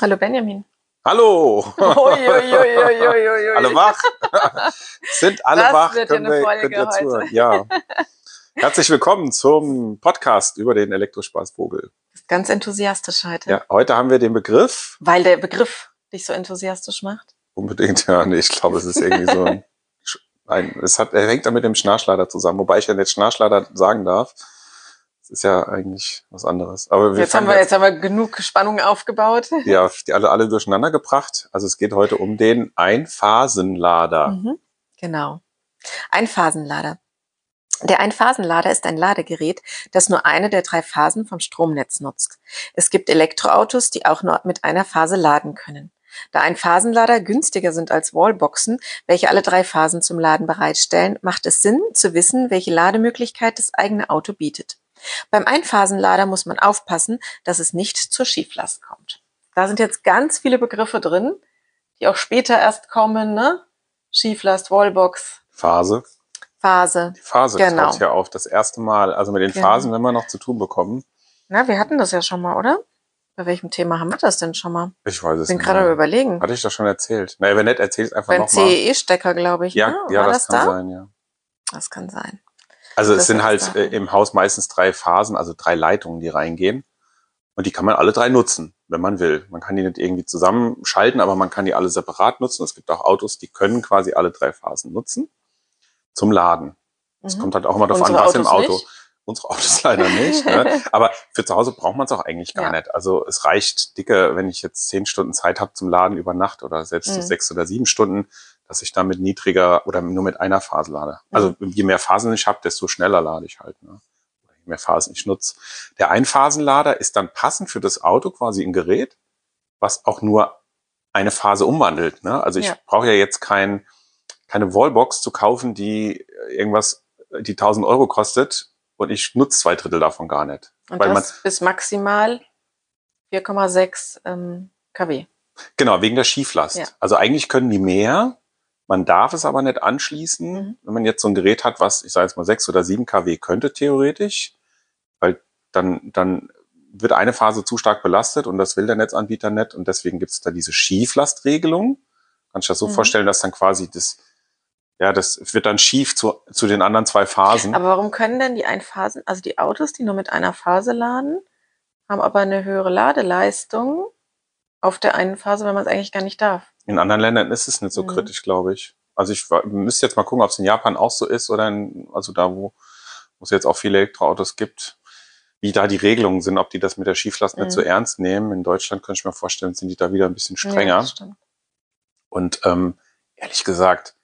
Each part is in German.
Hallo Benjamin. Hallo! Uiuiuiuiui. alle wach? Sind alle Das wach? wird Können eine wir, Folge könnt ihr heute. zuhören? Ja. Herzlich willkommen zum Podcast über den Elektrospaßvogel. Ganz enthusiastisch heute. Ja, heute haben wir den Begriff, Weil der Begriff dich so enthusiastisch macht. unbedingt, ja, nee, ich glaube, es ist irgendwie so ein, nein, es hat, er hängt da mit dem Schnarchleider zusammen, wobei ich ja nicht Schnarchleider sagen darf. Ist ja eigentlich was anderes. Aber wir Jetzt haben, wir, jetzt haben wir genug Spannung aufgebaut. ja, die alle, alle durcheinander gebracht. Also es geht heute um den Einphasenlader. Mhm. Genau. Einphasenlader. Der Einphasenlader ist ein Ladegerät, das nur eine der drei Phasen vom Stromnetz nutzt. Es gibt Elektroautos, die auch nur mit einer Phase laden können. Da Einphasenlader günstiger sind als Wallboxen, welche alle drei Phasen zum Laden bereitstellen, macht es Sinn zu wissen, welche Lademöglichkeit das eigene Auto bietet. Beim Einphasenlader muss man aufpassen, dass es nicht zur Schieflast kommt. Da sind jetzt ganz viele Begriffe drin, die auch später erst kommen, ne? Schieflast, Wallbox, Phase. Phase. Die Phase Genau. taucht ja auf, das erste Mal. Also mit den Genau. Phasen, wenn wir noch zu tun bekommen. Na, wir hatten das ja schon mal, oder? Bei welchem Thema haben wir das denn schon mal? Ich weiß es Bin nicht. gerade am mehr. überlegen. Hatte ich das schon erzählt? Naja, wenn nicht, erzähl es einfach Beim nochmal. CEE-Stecker, glaube ich. Ja, ne? ja, das, das, kann da? sein, ja. Das kann sein. Also Das es sind halt äh, im Haus meistens drei Phasen, also drei Leitungen, die reingehen. Und die kann man alle drei nutzen, wenn man will. Man kann die nicht irgendwie zusammenschalten, aber man kann die alle separat nutzen. Es gibt auch Autos, die können quasi alle drei Phasen nutzen zum Laden. Es Mhm. kommt halt auch immer darauf an, was im Auto. nicht? Unsere Autos leider nicht. Ne? Aber für zu Hause braucht man es auch eigentlich gar Ja. nicht. Also es reicht dicke, wenn ich jetzt zehn Stunden Zeit habe zum Laden über Nacht oder selbst Mhm. sechs oder sieben Stunden, dass ich dann mit niedriger oder nur mit einer Phase lade. Also je mehr Phasen ich habe, desto schneller lade ich halt. Ne? Oder je mehr Phasen ich nutze. Der Einphasenlader ist dann passend für das Auto quasi ein Gerät, was auch nur eine Phase umwandelt. Ne? Also ich Ja. brauche ja jetzt kein, keine Wallbox zu kaufen, die irgendwas, die 1000 Euro kostet und ich nutze zwei Drittel davon gar nicht. Und weil man, das bis maximal 4,6 ähm, kW. genau, wegen der Schieflast. Ja. Also eigentlich können die mehr, man darf es aber nicht anschließen, Mhm. wenn man jetzt so ein Gerät hat, was, ich sage jetzt mal, 6 oder 7 kW könnte theoretisch, weil dann, dann wird eine Phase zu stark belastet und das will der Netzanbieter nicht und deswegen gibt es da diese Schieflastregelung. Kann ich das so Mhm. vorstellen, dass dann quasi das, ja, das wird dann schief zu, zu den anderen zwei Phasen. Aber warum können denn die Einphasen, also die Autos, die nur mit einer Phase laden, haben aber eine höhere Ladeleistung auf der einen Phase, wenn man es eigentlich gar nicht darf? In anderen Ländern ist es nicht so Mhm. kritisch, glaube ich. Also ich müsste jetzt mal gucken, ob es in Japan auch so ist oder in, also da, wo, wo es jetzt auch viele Elektroautos gibt, wie da die Regelungen sind, ob die das mit der Schieflast Mhm. nicht so ernst nehmen. In Deutschland könnte ich mir vorstellen, sind die da wieder ein bisschen Ja, strenger. stimmt. Und ähm, ehrlich gesagt,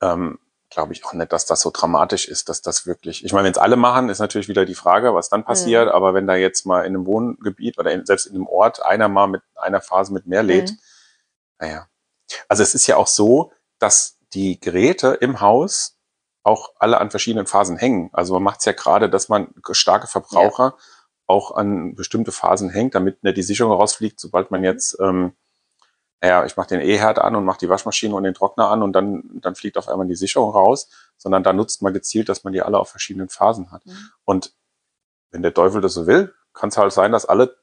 ähm, glaube ich auch nicht, dass das so dramatisch ist, dass das wirklich. Ich meine, wenn es alle machen, ist natürlich wieder die Frage, was dann passiert. Mhm. Aber wenn da jetzt mal in einem Wohngebiet oder in, selbst in einem Ort einer mal mit einer Phase mit mehr lädt, Mhm. naja. Also es ist ja auch so, dass die Geräte im Haus auch alle an verschiedenen Phasen hängen. Also man macht es ja gerade, dass man starke Verbraucher auch an bestimmte Phasen hängt, damit nicht die Sicherung rausfliegt, sobald man jetzt, ähm, naja, ich mache den E-Herd an und mache die Waschmaschine und den Trockner an und dann, dann fliegt auf einmal die Sicherung raus, sondern da nutzt man gezielt, dass man die alle auf verschiedenen Phasen hat. Mhm. Und wenn der Teufel das so will, kann es halt sein, dass alle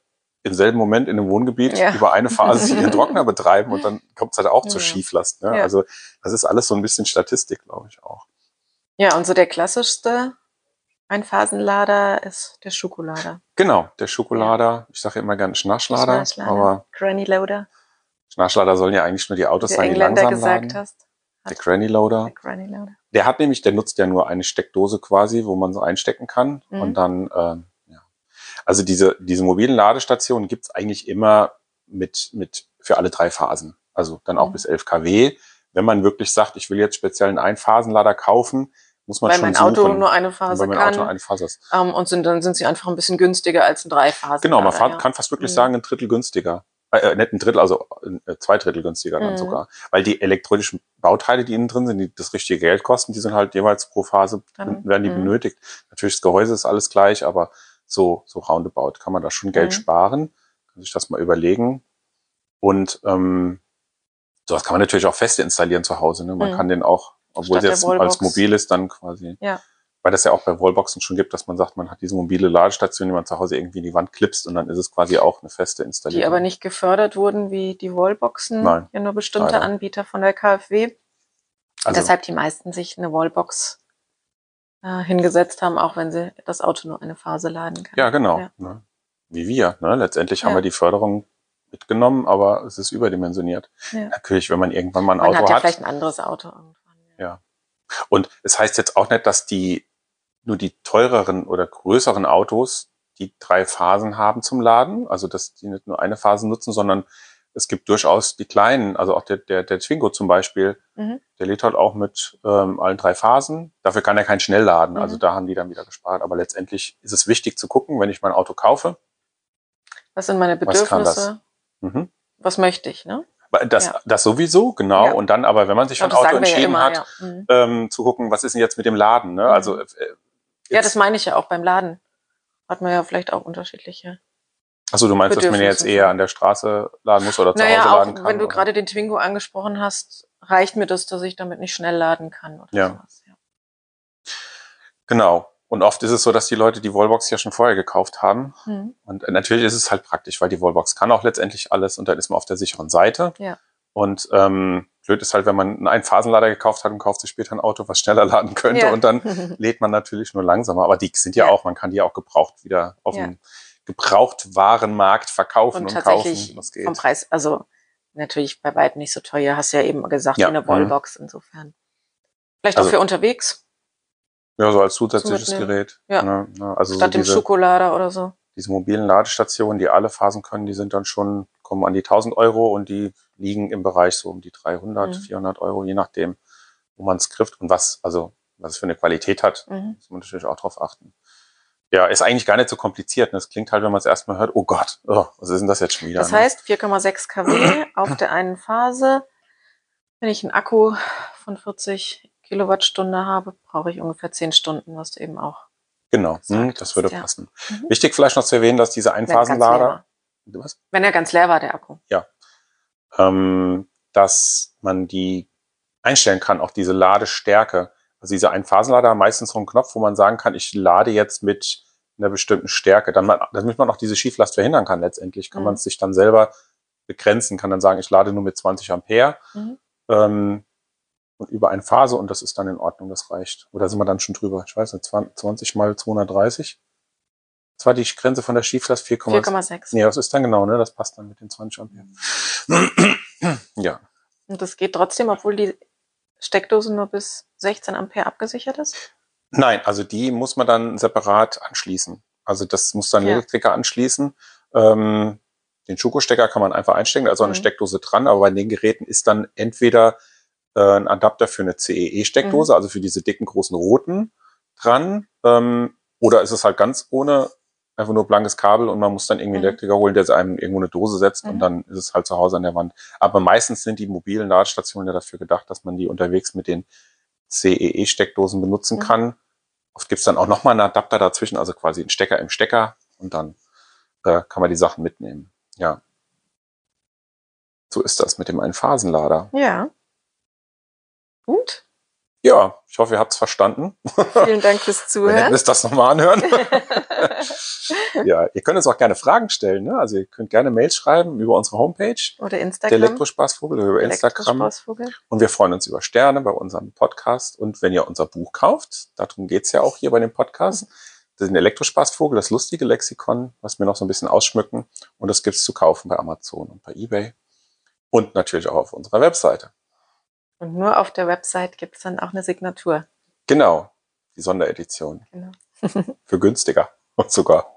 im selben Moment in einem Wohngebiet Ja. über eine Phase ihren Trockner betreiben und dann kommt es halt auch zur Ja. Schieflast. Ne? Ja. Also das ist alles so ein bisschen Statistik, glaube ich auch. Ja, und so der klassischste Einphasenlader ist der Schokolader. Genau, der Schokolader, ich sage ja immer gerne Schnarchlader, Schnarchlader, aber Granny Loader, Schnarchlader sollen ja eigentlich nur die Autos der sein, die langsam gesagt laden. hast. Der Granny Loader. Der Granny Loader. Der hat nämlich, der nutzt ja nur eine Steckdose quasi, wo man so einstecken kann. Mhm. Und dann, ja. Also diese, diese mobilen Ladestationen gibt's eigentlich immer mit, mit für alle drei Phasen. Also dann auch Mhm. bis 11 kW. Wenn man wirklich sagt, ich will jetzt speziell einen Einphasenlader kaufen, muss man Weil schon mein suchen. Auto nur eine Phase weil mein kann. Auto nur eine Phase ist. ähm, und sind, dann sind sie einfach ein bisschen günstiger als ein Dreiphasen. Genau, man fa- kann fast wirklich Mhm. sagen, ein Drittel günstiger. Äh, äh, nicht ein Drittel, also äh, zwei Drittel günstiger dann Mhm. sogar. Weil die elektronischen Bauteile, die innen drin sind, die das richtige Geld kosten, die sind halt jeweils pro Phase, Dann- werden die mhm. benötigt. Natürlich, das Gehäuse ist alles gleich, aber so, so roundabout kann man da schon Geld Mhm. sparen. Kann sich das mal überlegen. Und ähm, sowas kann man natürlich auch feste installieren zu Hause. Ne? Man Mhm. kann den auch, obwohl Statt es jetzt als mobil ist, dann quasi. Ja. weil das ja auch bei Wallboxen schon gibt, dass man sagt, man hat diese mobile Ladestation, die man zu Hause irgendwie in die Wand klipst und dann ist es quasi auch eine feste installierte. Die aber nicht gefördert wurden wie die Wallboxen. Nein, Ja, nur bestimmte leider. Anbieter von der KfW. Also, Deshalb die meisten sich eine Wallbox äh, hingesetzt haben, auch wenn sie das Auto nur eine Phase laden kann. ja, genau. Ja. Ne? Wie wir. Ne? Letztendlich haben Ja. wir die Förderung mitgenommen, aber es ist überdimensioniert. Ja. Natürlich, wenn man irgendwann mal ein Man Auto hat ja hat. vielleicht ein anderes Auto irgendwann. Ja. Und es heißt jetzt auch nicht, dass die nur die teureren oder größeren Autos die drei Phasen haben zum Laden, also dass die nicht nur eine Phase nutzen, sondern es gibt durchaus die kleinen, also auch der, der, der Twingo zum Beispiel, Mhm. der lädt halt auch mit ähm, allen drei Phasen. Dafür kann er kein Schnellladen, Mhm. also da haben die dann wieder gespart. Aber letztendlich ist es wichtig zu gucken, wenn ich mein Auto kaufe. Was sind meine Was? Bedürfnisse? Mhm. Was möchte ich, ne? Das, Ja. das sowieso, genau. Ja. Und dann aber, wenn man sich für ein Auto wir ja entschieden immer, hat. Mhm. ähm, zu gucken, was ist denn jetzt mit dem Laden? Ne? Mhm. Also äh, Ja, das meine ich ja auch beim Laden. Hat man ja vielleicht auch unterschiedliche. Achso, du meinst, dass man jetzt eher an der Straße laden muss oder zu Naja, Hause auch laden kann? wenn du oder? gerade den Twingo angesprochen hast, reicht mir das, dass ich damit nicht schnell laden kann oder Ja. sowas. Ja. Genau. Und oft ist es so, dass die Leute die Wallbox ja schon vorher gekauft haben. Mhm. Und natürlich ist es halt praktisch, weil die Wallbox kann auch letztendlich alles und dann ist man auf der sicheren Seite. Ja. Und ähm, blöd ist halt, wenn man einen Einphasenlader gekauft hat und kauft sich später ein Auto, was schneller laden könnte Ja. und dann lädt man natürlich nur langsamer. Aber die sind ja, Ja. auch, man kann die auch gebraucht wieder auf Ja. dem Gebrauchtwarenmarkt verkaufen Und und, kaufen. tatsächlich Das geht. vom Preis, also natürlich bei weitem nicht so teuer, hast ja eben gesagt, Ja, eine mhm. Wallbox insofern. Vielleicht Also- auch für unterwegs, Ja, so als zusätzliches. Gerät. Ja. Ne, ne, also so statt dem diese, Schokolader oder so. diese mobilen Ladestationen, die alle Phasen können, die sind dann schon, kommen an die 1000 Euro und die liegen im Bereich so um die 300, Mhm. 400 Euro, je nachdem, wo man es trifft und was, also, was es für eine Qualität hat. Mhm. Muss man natürlich auch drauf achten. Ja, ist eigentlich gar nicht so kompliziert. ne? Es klingt halt, wenn man es erstmal hört, oh Gott, oh, was ist denn das jetzt schon wieder? Das ne? heißt 4,6 kW auf der einen Phase. Wenn ich einen Akku von 40 Kilowattstunde habe, brauche ich ungefähr 10 Stunden, was du eben auch. Genau, hm, das würde ja. passen. Mhm. Wichtig vielleicht noch zu erwähnen, dass diese Wenn er Einphasenlader, was? Wenn er ganz leer war, der Akku. ähm, dass man die einstellen kann, auch diese Ladestärke. Also diese Einphasenlader haben meistens so einen Knopf, wo man sagen kann, ich lade jetzt mit einer bestimmten Stärke. Dann man, damit man auch diese Schieflast verhindern kann letztendlich, kann Mhm. man es sich dann selber begrenzen, kann dann sagen, ich lade nur mit 20 Ampere Mhm. ähm, und über eine Phase und das ist dann in Ordnung, das reicht. Oder sind wir dann schon drüber? Ich weiß nicht, 20 mal 230? Das war die Grenze von der Schieflast 4,6. 4,6. Nee, das ist dann genau, ne? Das passt dann mit den 20 Ampere. ja. Und das geht trotzdem, obwohl die Steckdose nur bis 16 Ampere abgesichert ist? Nein, also die muss man dann separat anschließen. Also das muss dann ein Ja. Elektriker anschließen. Ähm, den Schuko-Stecker kann man einfach einstecken, also eine Mhm. Steckdose dran, aber bei den Geräten ist dann entweder äh, ein Adapter für eine CEE-Steckdose, Mhm. also für diese dicken, großen roten dran, ähm, oder ist es halt ganz ohne, einfach nur blankes Kabel und man muss dann irgendwie einen Mhm. Elektriker holen, der einem irgendwo eine Dose setzt und Mhm. dann ist es halt zu Hause an der Wand. Aber meistens sind die mobilen Ladestationen ja dafür gedacht, dass man die unterwegs mit den CEE-Steckdosen benutzen Mhm. kann. Oft gibt's dann auch nochmal einen Adapter dazwischen, also quasi einen Stecker im Stecker und dann äh, kann man die Sachen mitnehmen. Ja. So ist das mit dem Einphasenlader. Ja. Gut. Ja, ich hoffe, ihr habt's verstanden. Vielen Dank fürs Wir hätten Zuhören. es das nochmal anhören. ja, ihr könnt uns auch gerne Fragen stellen. Ne? Also ihr könnt gerne Mails schreiben über unsere Homepage, Oder der Instagram. Elektrospaßvogel, oder über Instagram. Und wir freuen uns über Sterne bei unserem Podcast. Und wenn ihr unser Buch kauft, darum geht's ja auch hier bei dem Podcast, den Elektrospaßvogel, das lustige Lexikon, was wir noch so ein bisschen ausschmücken. Und das gibt's zu kaufen bei Amazon und bei Ebay. Und natürlich auch auf unserer Webseite. Und nur auf der Website gibt es dann auch eine Signatur. Genau, die Sonderedition. Genau. Für günstiger und sogar.